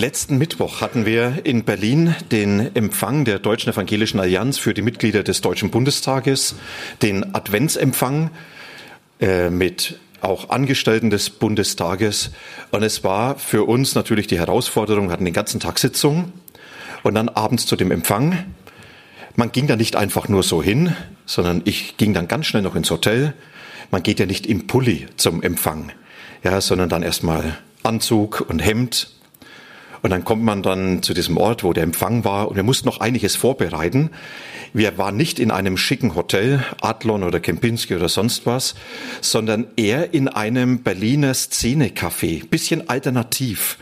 Letzten Mittwoch hatten wir in Berlin den Empfang der Deutschen Evangelischen Allianz für die Mitglieder des Deutschen Bundestages, den Adventsempfang äh, mit auch Angestellten des Bundestages. Und es war für uns natürlich die Herausforderung, wir hatten den ganzen Tag Sitzung und dann abends zu dem Empfang. Man ging da nicht einfach nur so hin, sondern ich ging dann ganz schnell noch ins Hotel. Man geht ja nicht im Pulli zum Empfang, ja, sondern dann erstmal Anzug und Hemd und dann kommt man dann zu diesem Ort, wo der Empfang war und wir mussten noch einiges vorbereiten. Wir waren nicht in einem schicken Hotel, Adlon oder Kempinski oder sonst was, sondern eher in einem Berliner Szene-Café, bisschen alternativ.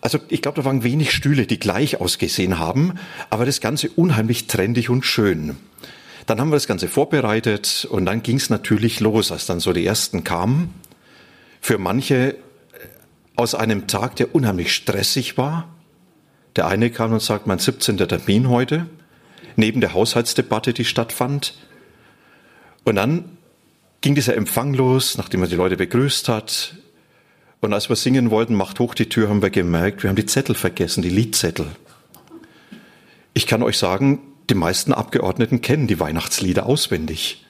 Also ich glaube, da waren wenig Stühle, die gleich ausgesehen haben, aber das Ganze unheimlich trendig und schön. Dann haben wir das Ganze vorbereitet und dann ging es natürlich los, als dann so die ersten kamen. Für manche aus einem Tag, der unheimlich stressig war. Der eine kam und sagt, mein 17. Termin heute, neben der Haushaltsdebatte, die stattfand. Und dann ging dieser Empfang los, nachdem er die Leute begrüßt hat. Und als wir singen wollten, macht hoch die Tür, haben wir gemerkt, wir haben die Zettel vergessen, die Liedzettel. Ich kann euch sagen, die meisten Abgeordneten kennen die Weihnachtslieder auswendig.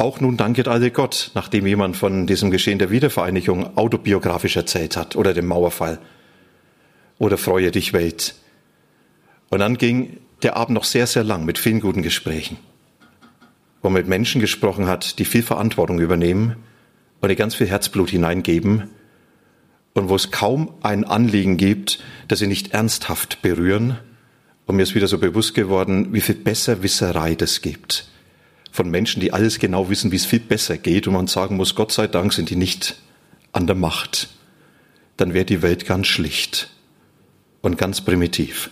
Auch nun danket alle Gott, nachdem jemand von diesem Geschehen der Wiedervereinigung autobiografisch erzählt hat oder dem Mauerfall oder Freue dich Welt. Und dann ging der Abend noch sehr, sehr lang mit vielen guten Gesprächen, wo man mit Menschen gesprochen hat, die viel Verantwortung übernehmen und die ganz viel Herzblut hineingeben und wo es kaum ein Anliegen gibt, das sie nicht ernsthaft berühren. Und mir ist wieder so bewusst geworden, wie viel Besserwisserei das gibt von Menschen, die alles genau wissen, wie es viel besser geht und man sagen muss, Gott sei Dank sind die nicht an der Macht, dann wäre die Welt ganz schlicht und ganz primitiv.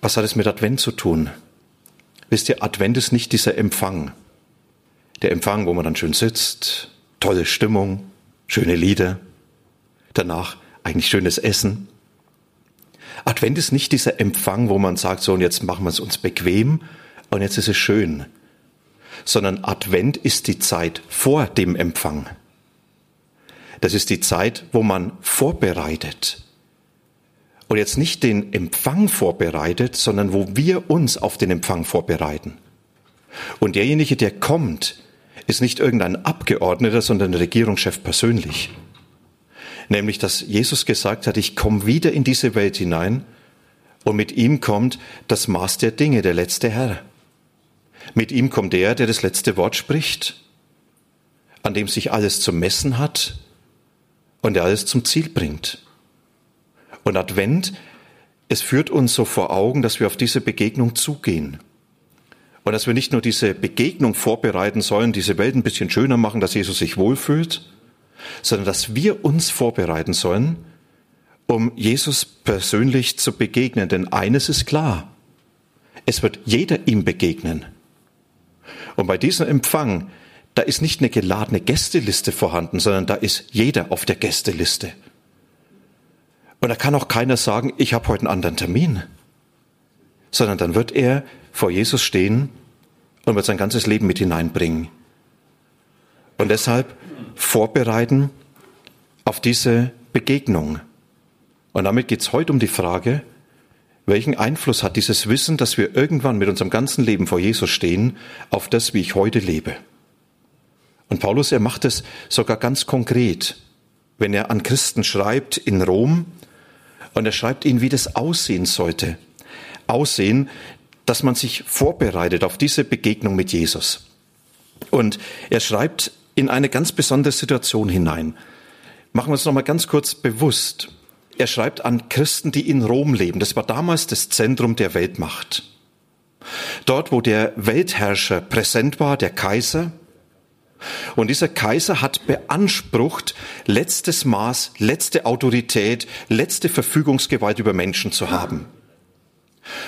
Was hat es mit Advent zu tun? Wisst ihr, Advent ist nicht dieser Empfang. Der Empfang, wo man dann schön sitzt, tolle Stimmung, schöne Lieder, danach eigentlich schönes Essen. Advent ist nicht dieser Empfang, wo man sagt, so und jetzt machen wir es uns bequem und jetzt ist es schön, sondern Advent ist die Zeit vor dem Empfang. Das ist die Zeit, wo man vorbereitet. Und jetzt nicht den Empfang vorbereitet, sondern wo wir uns auf den Empfang vorbereiten. Und derjenige, der kommt, ist nicht irgendein Abgeordneter, sondern der Regierungschef persönlich. Nämlich, dass Jesus gesagt hat, ich komme wieder in diese Welt hinein und mit ihm kommt das Maß der Dinge, der letzte Herr. Mit ihm kommt der, der das letzte Wort spricht, an dem sich alles zu messen hat und der alles zum Ziel bringt. Und Advent, es führt uns so vor Augen, dass wir auf diese Begegnung zugehen. Und dass wir nicht nur diese Begegnung vorbereiten sollen, diese Welt ein bisschen schöner machen, dass Jesus sich wohlfühlt, sondern dass wir uns vorbereiten sollen, um Jesus persönlich zu begegnen. Denn eines ist klar, es wird jeder ihm begegnen. Und bei diesem Empfang, da ist nicht eine geladene Gästeliste vorhanden, sondern da ist jeder auf der Gästeliste. Und da kann auch keiner sagen, ich habe heute einen anderen Termin, sondern dann wird er vor Jesus stehen und wird sein ganzes Leben mit hineinbringen. Und deshalb vorbereiten auf diese Begegnung. Und damit geht es heute um die Frage, welchen Einfluss hat dieses Wissen, dass wir irgendwann mit unserem ganzen Leben vor Jesus stehen, auf das, wie ich heute lebe? Und Paulus, er macht es sogar ganz konkret, wenn er an Christen schreibt in Rom, und er schreibt ihnen, wie das aussehen sollte. Aussehen, dass man sich vorbereitet auf diese Begegnung mit Jesus. Und er schreibt in eine ganz besondere Situation hinein. Machen wir uns noch mal ganz kurz bewusst. Er schreibt an Christen, die in Rom leben. Das war damals das Zentrum der Weltmacht. Dort, wo der Weltherrscher präsent war, der Kaiser, Und dieser Kaiser hat beansprucht, letztes Maß, letzte Autorität, letzte Verfügungsgewalt über Menschen zu haben.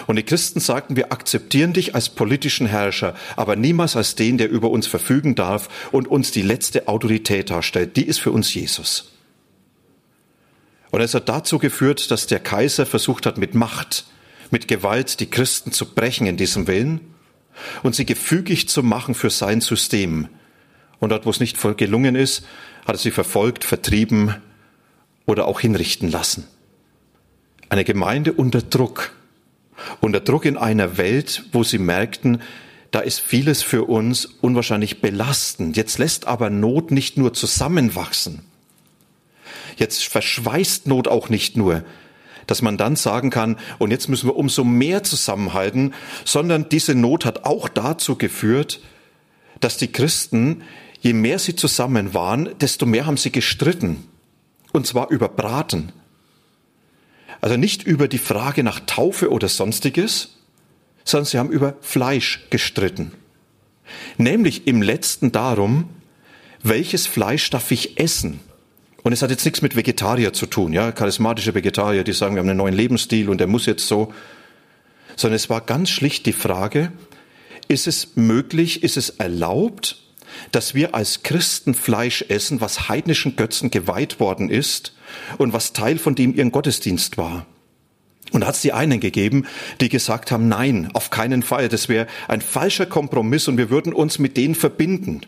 Und die Christen sagten, wir akzeptieren dich als politischen Herrscher, aber niemals als den, der über uns verfügen darf und uns die letzte Autorität darstellt. Die ist für uns Jesus. Und es hat dazu geführt, dass der Kaiser versucht hat, mit Macht, mit Gewalt die Christen zu brechen in diesem Willen und sie gefügig zu machen für sein System. Und dort, wo es nicht gelungen ist, hat er sie verfolgt, vertrieben oder auch hinrichten lassen. Eine Gemeinde unter Druck, unter Druck in einer Welt, wo sie merkten, da ist vieles für uns unwahrscheinlich belastend. Jetzt lässt aber Not nicht nur zusammenwachsen. Jetzt verschweißt Not auch nicht nur, dass man dann sagen kann, und jetzt müssen wir umso mehr zusammenhalten, sondern diese Not hat auch dazu geführt, dass die Christen, je mehr sie zusammen waren, desto mehr haben sie gestritten. Und zwar über Braten. Also nicht über die Frage nach Taufe oder sonstiges, sondern sie haben über Fleisch gestritten. Nämlich im letzten darum, welches Fleisch darf ich essen? Und es hat jetzt nichts mit Vegetarier zu tun, ja, charismatische Vegetarier, die sagen, wir haben einen neuen Lebensstil und der muss jetzt so, sondern es war ganz schlicht die Frage, ist es möglich, ist es erlaubt, dass wir als Christen Fleisch essen, was heidnischen Götzen geweiht worden ist und was Teil von dem ihren Gottesdienst war. Und da hat es die einen gegeben, die gesagt haben, nein, auf keinen Fall, das wäre ein falscher Kompromiss und wir würden uns mit denen verbinden.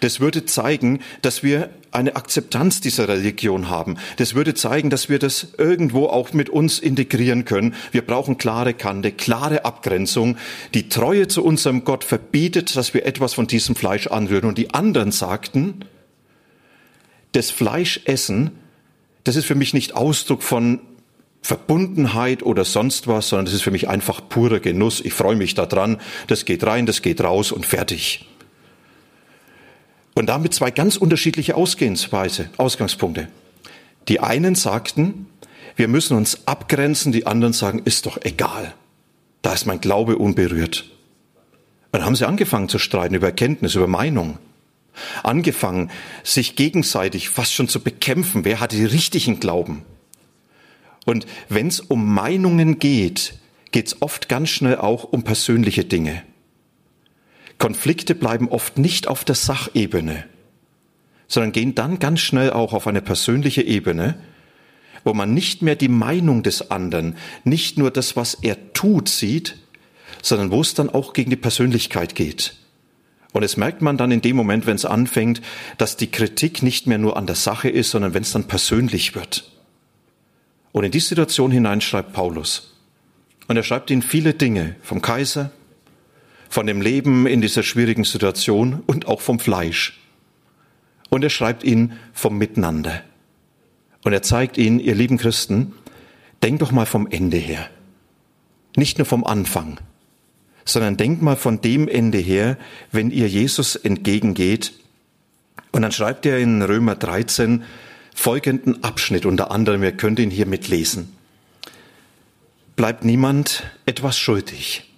Das würde zeigen, dass wir eine Akzeptanz dieser Religion haben. Das würde zeigen, dass wir das irgendwo auch mit uns integrieren können. Wir brauchen klare Kante, klare Abgrenzung. Die Treue zu unserem Gott verbietet, dass wir etwas von diesem Fleisch anrühren. Und die anderen sagten, das Fleischessen, das ist für mich nicht Ausdruck von Verbundenheit oder sonst was, sondern das ist für mich einfach purer Genuss. Ich freue mich daran. Das geht rein, das geht raus und fertig. Und damit zwei ganz unterschiedliche Ausgehensweise, Ausgangspunkte. Die einen sagten, wir müssen uns abgrenzen, die anderen sagen, ist doch egal. Da ist mein Glaube unberührt. Dann haben sie angefangen zu streiten über Erkenntnis, über Meinung. Angefangen, sich gegenseitig fast schon zu bekämpfen. Wer hat die richtigen Glauben? Und wenn es um Meinungen geht, geht es oft ganz schnell auch um persönliche Dinge. Konflikte bleiben oft nicht auf der Sachebene, sondern gehen dann ganz schnell auch auf eine persönliche Ebene, wo man nicht mehr die Meinung des anderen, nicht nur das, was er tut, sieht, sondern wo es dann auch gegen die Persönlichkeit geht. Und es merkt man dann in dem Moment, wenn es anfängt, dass die Kritik nicht mehr nur an der Sache ist, sondern wenn es dann persönlich wird. Und in die Situation hinein schreibt Paulus. Und er schreibt ihnen viele Dinge vom Kaiser, von dem Leben in dieser schwierigen Situation und auch vom Fleisch. Und er schreibt ihnen vom Miteinander. Und er zeigt ihnen, ihr lieben Christen, denkt doch mal vom Ende her. Nicht nur vom Anfang, sondern denkt mal von dem Ende her, wenn ihr Jesus entgegengeht. Und dann schreibt er in Römer 13 folgenden Abschnitt, unter anderem, ihr könnt ihn hier mitlesen. Bleibt niemand etwas schuldig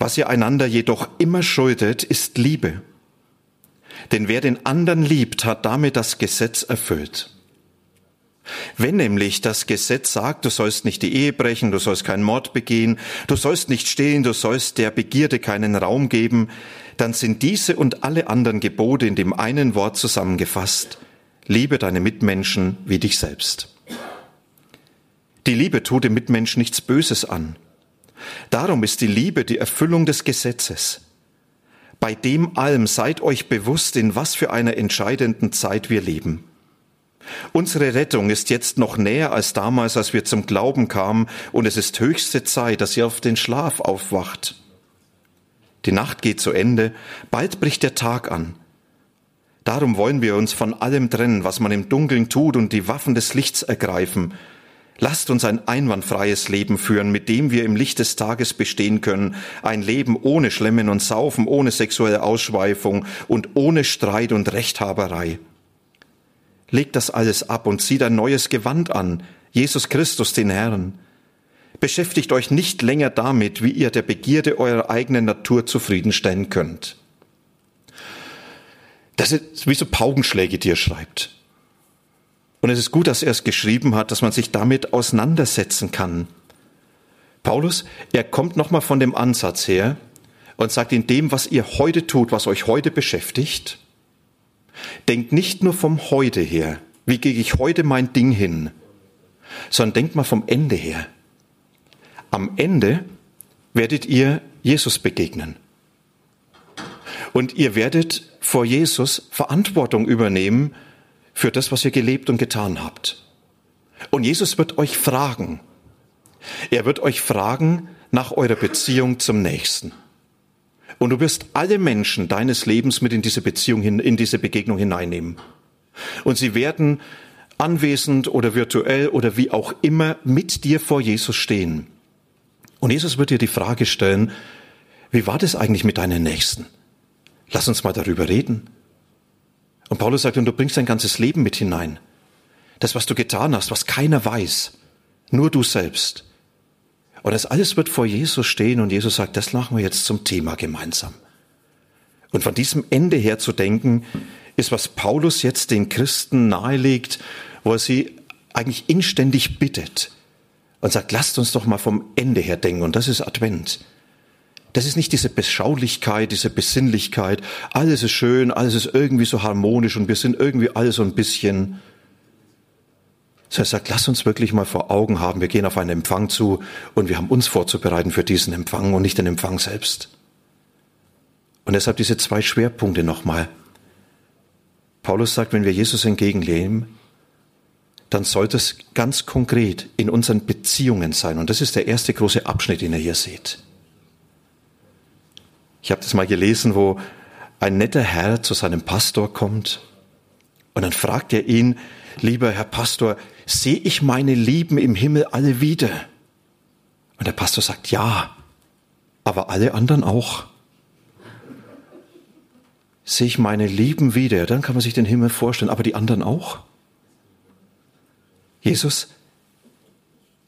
was ihr einander jedoch immer schuldet, ist Liebe. Denn wer den anderen liebt, hat damit das Gesetz erfüllt. Wenn nämlich das Gesetz sagt, du sollst nicht die Ehe brechen, du sollst keinen Mord begehen, du sollst nicht stehlen, du sollst der Begierde keinen Raum geben, dann sind diese und alle anderen Gebote in dem einen Wort zusammengefasst. Liebe deine Mitmenschen wie dich selbst. Die Liebe tut dem Mitmenschen nichts Böses an. Darum ist die Liebe die Erfüllung des Gesetzes. Bei dem allem seid euch bewusst, in was für einer entscheidenden Zeit wir leben. Unsere Rettung ist jetzt noch näher als damals, als wir zum Glauben kamen, und es ist höchste Zeit, dass ihr auf den Schlaf aufwacht. Die Nacht geht zu Ende, bald bricht der Tag an. Darum wollen wir uns von allem trennen, was man im Dunkeln tut, und die Waffen des Lichts ergreifen, Lasst uns ein einwandfreies Leben führen, mit dem wir im Licht des Tages bestehen können. Ein Leben ohne Schlemmen und Saufen, ohne sexuelle Ausschweifung und ohne Streit und Rechthaberei. Legt das alles ab und zieht ein neues Gewand an, Jesus Christus den Herrn. Beschäftigt euch nicht länger damit, wie ihr der Begierde eurer eigenen Natur zufriedenstellen könnt. Das ist wie so Paukenschläge, die er schreibt. Und es ist gut, dass er es geschrieben hat, dass man sich damit auseinandersetzen kann. Paulus, er kommt nochmal von dem Ansatz her und sagt, in dem, was ihr heute tut, was euch heute beschäftigt, denkt nicht nur vom Heute her, wie gehe ich heute mein Ding hin, sondern denkt mal vom Ende her. Am Ende werdet ihr Jesus begegnen. Und ihr werdet vor Jesus Verantwortung übernehmen für das, was ihr gelebt und getan habt. Und Jesus wird euch fragen. Er wird euch fragen nach eurer Beziehung zum Nächsten. Und du wirst alle Menschen deines Lebens mit in diese Beziehung, in diese Begegnung hineinnehmen. Und sie werden anwesend oder virtuell oder wie auch immer mit dir vor Jesus stehen. Und Jesus wird dir die Frage stellen, wie war das eigentlich mit deinen Nächsten? Lass uns mal darüber reden. Und Paulus sagt, und du bringst dein ganzes Leben mit hinein. Das, was du getan hast, was keiner weiß. Nur du selbst. Und das alles wird vor Jesus stehen und Jesus sagt, das machen wir jetzt zum Thema gemeinsam. Und von diesem Ende her zu denken, ist, was Paulus jetzt den Christen nahelegt, wo er sie eigentlich inständig bittet und sagt, lasst uns doch mal vom Ende her denken. Und das ist Advent. Das ist nicht diese Beschaulichkeit, diese Besinnlichkeit. Alles ist schön, alles ist irgendwie so harmonisch und wir sind irgendwie alle so ein bisschen. So er sagt, lass uns wirklich mal vor Augen haben, wir gehen auf einen Empfang zu und wir haben uns vorzubereiten für diesen Empfang und nicht den Empfang selbst. Und deshalb diese zwei Schwerpunkte nochmal. Paulus sagt, wenn wir Jesus entgegennehmen, dann sollte es ganz konkret in unseren Beziehungen sein. Und das ist der erste große Abschnitt, den ihr hier seht. Ich habe das mal gelesen, wo ein netter Herr zu seinem Pastor kommt und dann fragt er ihn, lieber Herr Pastor, sehe ich meine Lieben im Himmel alle wieder? Und der Pastor sagt, ja, aber alle anderen auch. Sehe ich meine Lieben wieder, dann kann man sich den Himmel vorstellen, aber die anderen auch? Jesus,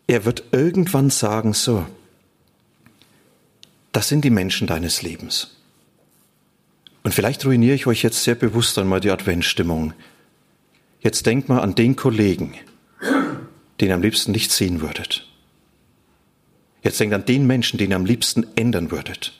er wird irgendwann sagen, so, das sind die Menschen deines Lebens. Und vielleicht ruiniere ich euch jetzt sehr bewusst einmal die Adventstimmung. Jetzt denkt mal an den Kollegen, den ihr am liebsten nicht sehen würdet. Jetzt denkt an den Menschen, den ihr am liebsten ändern würdet.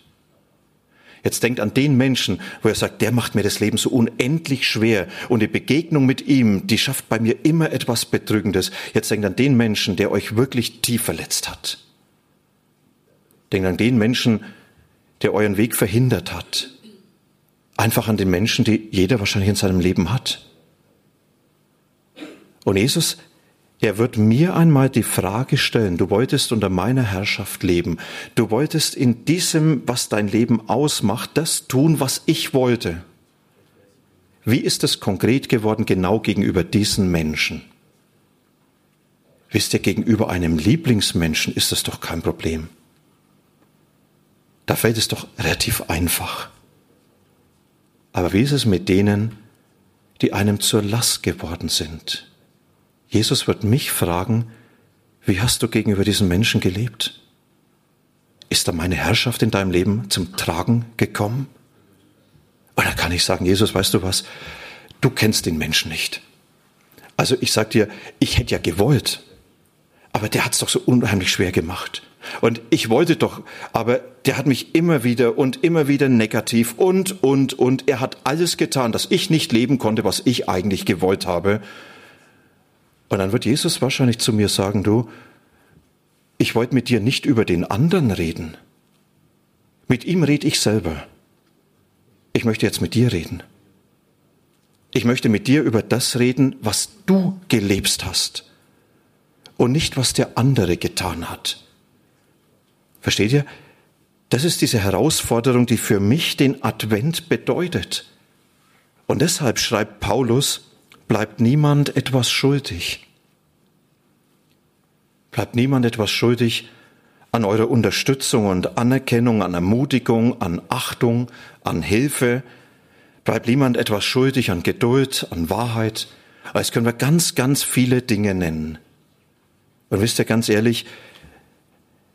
Jetzt denkt an den Menschen, wo er sagt, der macht mir das Leben so unendlich schwer und die Begegnung mit ihm, die schafft bei mir immer etwas Bedrückendes. Jetzt denkt an den Menschen, der euch wirklich tief verletzt hat. Denkt an den Menschen, der euren Weg verhindert hat. Einfach an den Menschen, die jeder wahrscheinlich in seinem Leben hat. Und Jesus er wird mir einmal die Frage stellen, du wolltest unter meiner Herrschaft leben, du wolltest in diesem, was dein Leben ausmacht, das tun, was ich wollte. Wie ist es konkret geworden genau gegenüber diesen Menschen? Wisst ihr, gegenüber einem Lieblingsmenschen ist das doch kein Problem. Da fällt es doch relativ einfach. Aber wie ist es mit denen, die einem zur Last geworden sind? Jesus wird mich fragen, wie hast du gegenüber diesen Menschen gelebt? Ist da meine Herrschaft in deinem Leben zum Tragen gekommen? Da kann ich sagen, Jesus, weißt du was? Du kennst den Menschen nicht. Also ich sag dir, ich hätte ja gewollt, aber der hat's doch so unheimlich schwer gemacht. Und ich wollte doch, aber der hat mich immer wieder und immer wieder negativ und, und, und. Er hat alles getan, dass ich nicht leben konnte, was ich eigentlich gewollt habe. Und dann wird Jesus wahrscheinlich zu mir sagen, du, ich wollte mit dir nicht über den anderen reden. Mit ihm rede ich selber. Ich möchte jetzt mit dir reden. Ich möchte mit dir über das reden, was du gelebt hast und nicht, was der andere getan hat. Versteht ihr? Das ist diese Herausforderung, die für mich den Advent bedeutet. Und deshalb schreibt Paulus, bleibt niemand etwas schuldig. Bleibt niemand etwas schuldig an eurer Unterstützung und Anerkennung, an Ermutigung, an Achtung, an Hilfe. Bleibt niemand etwas schuldig an Geduld, an Wahrheit. Als können wir ganz, ganz viele Dinge nennen. Und wisst ihr ganz ehrlich,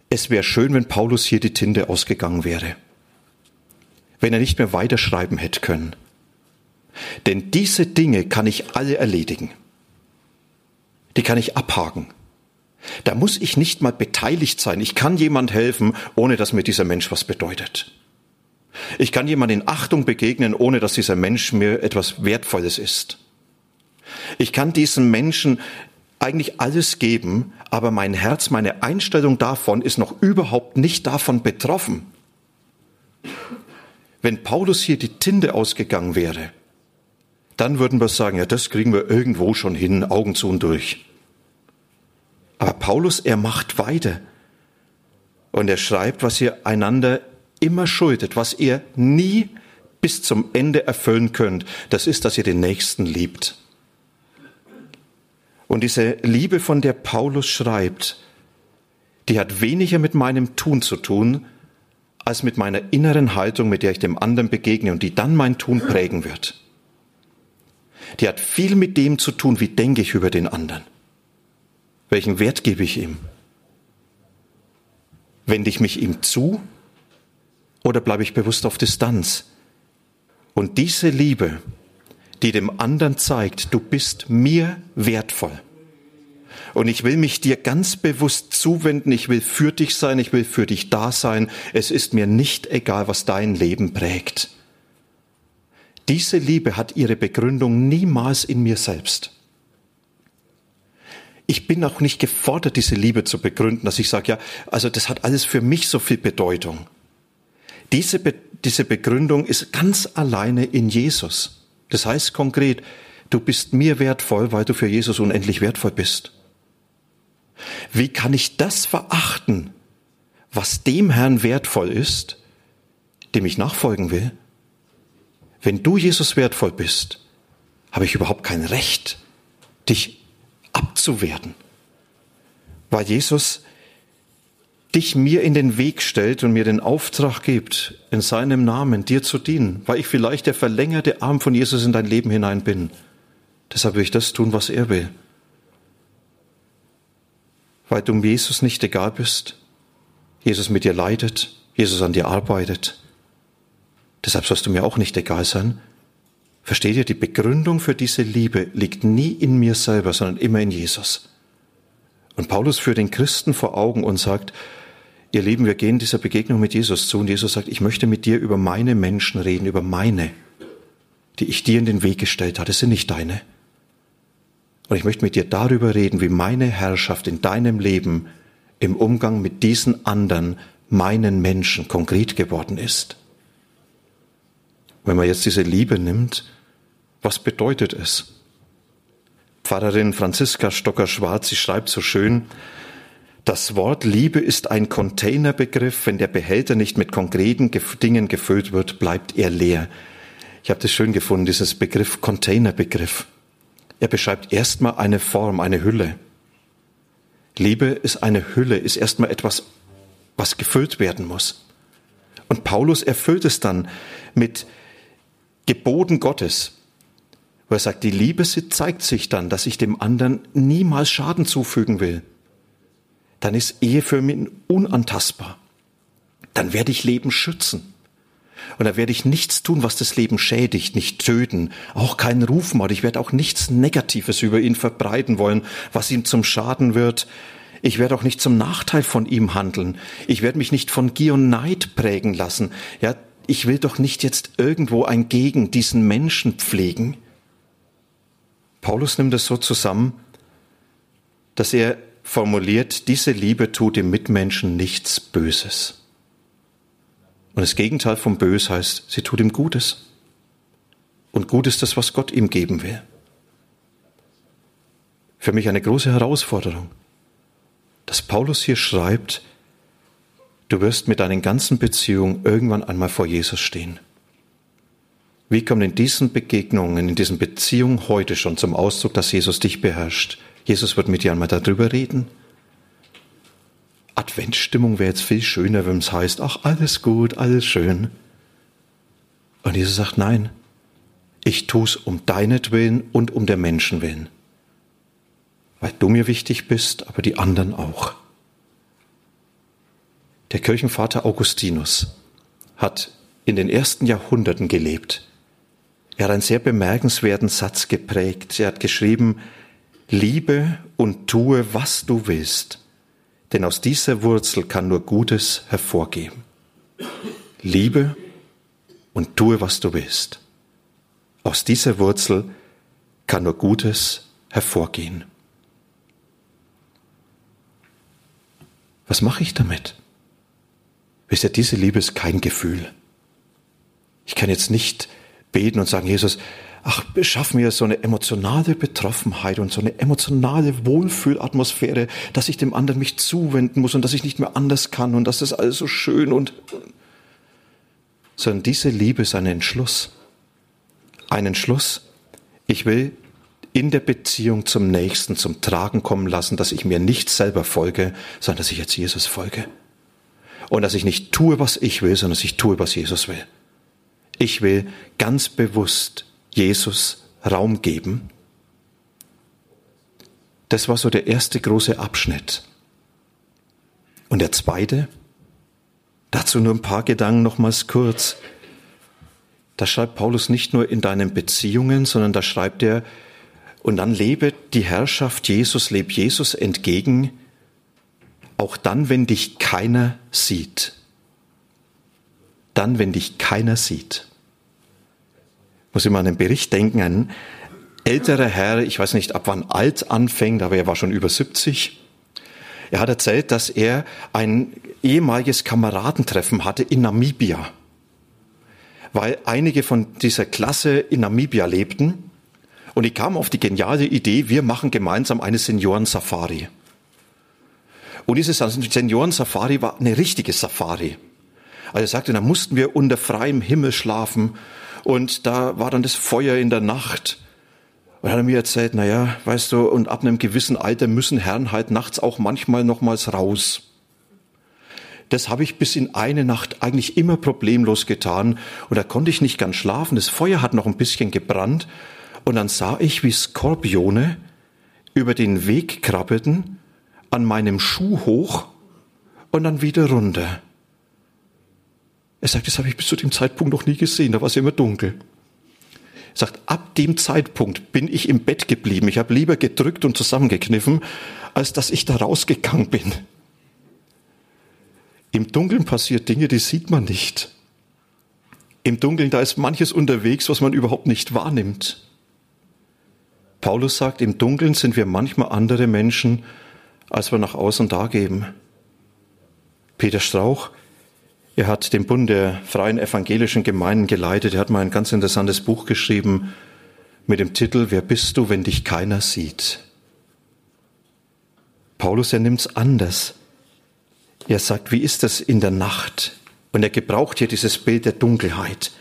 es wäre schön, wenn Paulus hier die Tinte ausgegangen wäre. Wenn er nicht mehr weiterschreiben hätte können Denn diese Dinge kann ich alle erledigen. Die kann ich abhaken. Da muss ich nicht mal beteiligt sein. Ich kann jemand helfen, ohne dass mir dieser Mensch was bedeutet. Ich kann jemand in Achtung begegnen, ohne dass dieser Mensch mir etwas Wertvolles ist. Ich kann diesem Menschen eigentlich alles geben, aber mein Herz, meine Einstellung davon ist noch überhaupt nicht davon betroffen. Wenn Paulus hier die Tinte ausgegangen wäre, dann würden wir sagen, ja, das kriegen wir irgendwo schon hin, Augen zu und durch. Aber Paulus, er macht weiter. Und er schreibt, was ihr einander immer schuldet, was ihr nie bis zum Ende erfüllen könnt, das ist, dass ihr den Nächsten liebt. Und diese Liebe, von der Paulus schreibt, die hat weniger mit meinem Tun zu tun, als mit meiner inneren Haltung, mit der ich dem anderen begegne und die dann mein Tun prägen wird. Die hat viel mit dem zu tun, wie denke ich über den anderen. Welchen Wert gebe ich ihm? Wende ich mich ihm zu oder bleibe ich bewusst auf Distanz? Und diese Liebe, die dem anderen zeigt, du bist mir wertvoll. Und ich will mich dir ganz bewusst zuwenden, ich will für dich sein, ich will für dich da sein. Es ist mir nicht egal, was dein Leben prägt. Diese Liebe hat ihre Begründung niemals in mir selbst. Ich bin auch nicht gefordert, diese Liebe zu begründen, dass ich sage, ja, also das hat alles für mich so viel Bedeutung. Diese, Be diese Begründung ist ganz alleine in Jesus. Das heißt konkret, du bist mir wertvoll, weil du für Jesus unendlich wertvoll bist. Wie kann ich das verachten, was dem Herrn wertvoll ist, dem ich nachfolgen will? Wenn du Jesus wertvoll bist, habe ich überhaupt kein Recht, dich abzuwerten. Weil Jesus dich mir in den Weg stellt und mir den Auftrag gibt, in seinem Namen dir zu dienen, weil ich vielleicht der verlängerte Arm von Jesus in dein Leben hinein bin. Deshalb will ich das tun, was er will. Weil du Jesus nicht egal bist, Jesus mit dir leidet, Jesus an dir arbeitet. Deshalb sollst du mir auch nicht egal sein. Versteht ihr, die Begründung für diese Liebe liegt nie in mir selber, sondern immer in Jesus. Und Paulus führt den Christen vor Augen und sagt, ihr Lieben, wir gehen dieser Begegnung mit Jesus zu und Jesus sagt, ich möchte mit dir über meine Menschen reden, über meine, die ich dir in den Weg gestellt habe, das sind nicht deine. Und ich möchte mit dir darüber reden, wie meine Herrschaft in deinem Leben im Umgang mit diesen anderen, meinen Menschen konkret geworden ist. Wenn man jetzt diese Liebe nimmt, was bedeutet es? Pfarrerin Franziska Stocker-Schwarz, sie schreibt so schön, das Wort Liebe ist ein Containerbegriff. Wenn der Behälter nicht mit konkreten Dingen gefüllt wird, bleibt er leer. Ich habe das schön gefunden, dieses Begriff Containerbegriff. Er beschreibt erstmal eine Form, eine Hülle. Liebe ist eine Hülle, ist erstmal etwas, was gefüllt werden muss. Und Paulus erfüllt es dann mit Geboten Gottes, wo er sagt, die Liebe zeigt sich dann, dass ich dem anderen niemals Schaden zufügen will. Dann ist Ehe für mich unantastbar. Dann werde ich Leben schützen. Und da werde ich nichts tun, was das Leben schädigt, nicht töten, auch keinen Rufmord. Ich werde auch nichts Negatives über ihn verbreiten wollen, was ihm zum Schaden wird. Ich werde auch nicht zum Nachteil von ihm handeln. Ich werde mich nicht von Gier und Neid prägen lassen. Ja, ich will doch nicht jetzt irgendwo ein Gegen diesen Menschen pflegen. Paulus nimmt es so zusammen, dass er formuliert, diese Liebe tut dem Mitmenschen nichts Böses. Und das Gegenteil vom Bös heißt, sie tut ihm Gutes. Und gut ist das, was Gott ihm geben will. Für mich eine große Herausforderung, dass Paulus hier schreibt, du wirst mit deinen ganzen Beziehungen irgendwann einmal vor Jesus stehen. Wie kommt in diesen Begegnungen, in diesen Beziehungen heute schon zum Ausdruck, dass Jesus dich beherrscht? Jesus wird mit dir einmal darüber reden. Adventsstimmung wäre jetzt viel schöner, wenn es heißt, ach, alles gut, alles schön. Und Jesus sagt, nein, ich tue es um deinetwillen und um der Menschen willen. Weil du mir wichtig bist, aber die anderen auch. Der Kirchenvater Augustinus hat in den ersten Jahrhunderten gelebt. Er hat einen sehr bemerkenswerten Satz geprägt. Er hat geschrieben, liebe und tue, was du willst, denn aus dieser Wurzel kann nur Gutes hervorgehen. Liebe und tue, was du willst. Aus dieser Wurzel kann nur Gutes hervorgehen. Was mache ich damit? Wisst ihr, diese Liebe ist kein Gefühl. Ich kann jetzt nicht beten und sagen, Jesus, ach, schaff mir so eine emotionale Betroffenheit und so eine emotionale Wohlfühlatmosphäre, dass ich dem anderen mich zuwenden muss und dass ich nicht mehr anders kann und dass das alles so schön und, sondern diese Liebe ist ein Entschluss. Ein Entschluss. Ich will in der Beziehung zum Nächsten zum Tragen kommen lassen, dass ich mir nicht selber folge, sondern dass ich jetzt Jesus folge. Und dass ich nicht tue, was ich will, sondern dass ich tue, was Jesus will. Ich will ganz bewusst Jesus Raum geben. Das war so der erste große Abschnitt. Und der zweite, dazu nur ein paar Gedanken nochmals kurz. Da schreibt Paulus nicht nur in deinen Beziehungen, sondern da schreibt er, und dann lebe die Herrschaft Jesus, lebe Jesus entgegen, auch dann, wenn dich keiner sieht. Dann, wenn dich keiner sieht. Muss mal an einen Bericht denken, ein älterer Herr, ich weiß nicht, ab wann alt anfängt, aber er war schon über 70. Er hat erzählt, dass er ein ehemaliges Kameradentreffen hatte in Namibia, weil einige von dieser Klasse in Namibia lebten und ich kam auf die geniale Idee, wir machen gemeinsam eine Senioren-Safari. Und diese Senioren-Safari war eine richtige Safari. Also er sagte, da mussten wir unter freiem Himmel schlafen und da war dann das Feuer in der Nacht. Und hat er mir erzählt, na ja, weißt du, und ab einem gewissen Alter müssen Herren halt nachts auch manchmal nochmals raus. Das habe ich bis in eine Nacht eigentlich immer problemlos getan und da konnte ich nicht ganz schlafen. Das Feuer hat noch ein bisschen gebrannt und dann sah ich, wie Skorpione über den Weg krabbelten, an meinem Schuh hoch und dann wieder runter. Er sagt, das habe ich bis zu dem Zeitpunkt noch nie gesehen, da war es immer dunkel. Er sagt, ab dem Zeitpunkt bin ich im Bett geblieben. Ich habe lieber gedrückt und zusammengekniffen, als dass ich da rausgegangen bin. Im Dunkeln passiert Dinge, die sieht man nicht. Im Dunkeln, da ist manches unterwegs, was man überhaupt nicht wahrnimmt. Paulus sagt, im Dunkeln sind wir manchmal andere Menschen, als wir nach außen dargeben. Peter Strauch, er hat den Bund der freien evangelischen Gemeinden geleitet. Er hat mal ein ganz interessantes Buch geschrieben mit dem Titel Wer bist du, wenn dich keiner sieht? Paulus, er nimmt's anders. Er sagt, wie ist das in der Nacht? Und er gebraucht hier dieses Bild der Dunkelheit.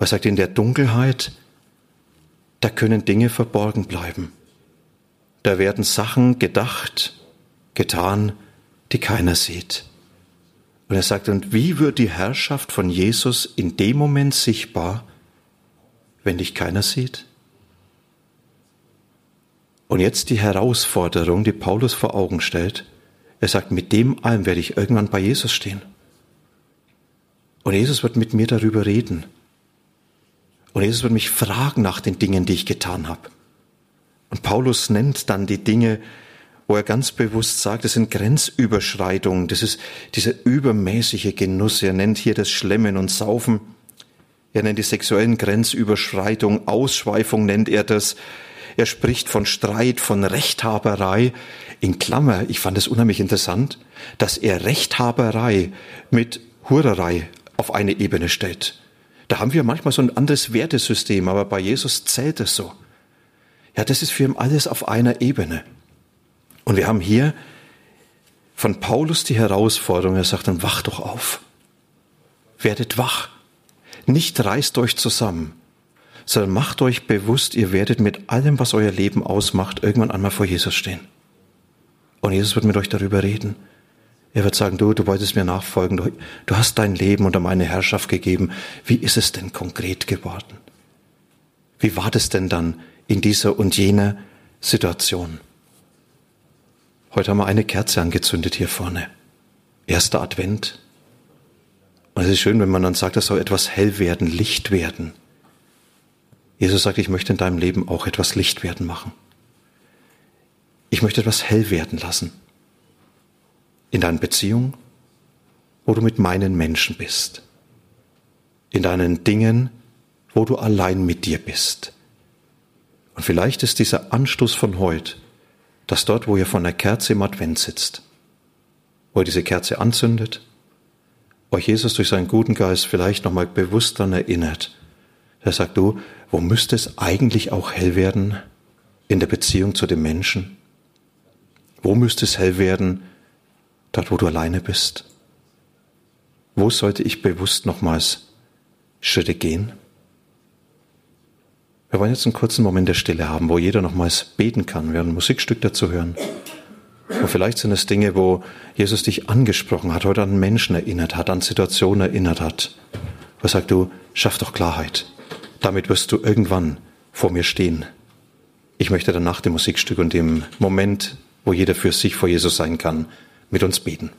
Er sagt, in der Dunkelheit da können Dinge verborgen bleiben. Da werden Sachen gedacht, getan, die keiner sieht. Und er sagt, und wie wird die Herrschaft von Jesus in dem Moment sichtbar, wenn dich keiner sieht? Und jetzt die Herausforderung, die Paulus vor Augen stellt. Er sagt, mit dem allem werde ich irgendwann bei Jesus stehen. Und Jesus wird mit mir darüber reden. Und Jesus wird mich fragen nach den Dingen, die ich getan habe. Und Paulus nennt dann die Dinge, wo er ganz bewusst sagt, das sind Grenzüberschreitungen, das ist dieser übermäßige Genuss. Er nennt hier das Schlemmen und Saufen. Er nennt die sexuellen Grenzüberschreitungen, Ausschweifung nennt er das. Er spricht von Streit, von Rechthaberei. In Klammer, ich fand es unheimlich interessant, dass er Rechthaberei mit Hurerei auf eine Ebene stellt. Da haben wir manchmal so ein anderes Wertesystem, aber bei Jesus zählt es so. Ja, das ist für ihn alles auf einer Ebene. Und wir haben hier von Paulus die Herausforderung, er sagt dann, wach doch auf. Werdet wach. Nicht reißt euch zusammen, sondern macht euch bewusst, ihr werdet mit allem, was euer Leben ausmacht, irgendwann einmal vor Jesus stehen. Und Jesus wird mit euch darüber reden. Er wird sagen, du, du wolltest mir nachfolgen, du, du hast dein Leben unter meine Herrschaft gegeben. Wie ist es denn konkret geworden? Wie war das denn dann in dieser und jener Situation? Heute haben wir eine Kerze angezündet hier vorne. Erster Advent. Und es ist schön, wenn man dann sagt, das soll etwas hell werden, Licht werden. Jesus sagt, ich möchte in deinem Leben auch etwas Licht werden machen. Ich möchte etwas hell werden lassen. In deinen Beziehungen, wo du mit meinen Menschen bist. In deinen Dingen, wo du allein mit dir bist. Und vielleicht ist dieser Anstoß von heute, dass dort, wo ihr von der Kerze im Advent sitzt, wo ihr diese Kerze anzündet, euch Jesus durch seinen guten Geist vielleicht nochmal bewusst daran erinnert. Er sagt, du, wo müsste es eigentlich auch hell werden in der Beziehung zu dem Menschen? Wo müsste es hell werden, dort wo du alleine bist? Wo sollte ich bewusst nochmals Schritte gehen? Wir wollen jetzt einen kurzen Moment der Stille haben, wo jeder nochmals beten kann. Wir werden ein Musikstück dazu hören. Und vielleicht sind es Dinge, wo Jesus dich angesprochen hat, heute an Menschen erinnert hat, an Situationen erinnert hat. Wo er sagt, du, schaff doch Klarheit. Damit wirst du irgendwann vor mir stehen. Ich möchte dann nach dem Musikstück und dem Moment, wo jeder für sich vor Jesus sein kann, mit uns beten.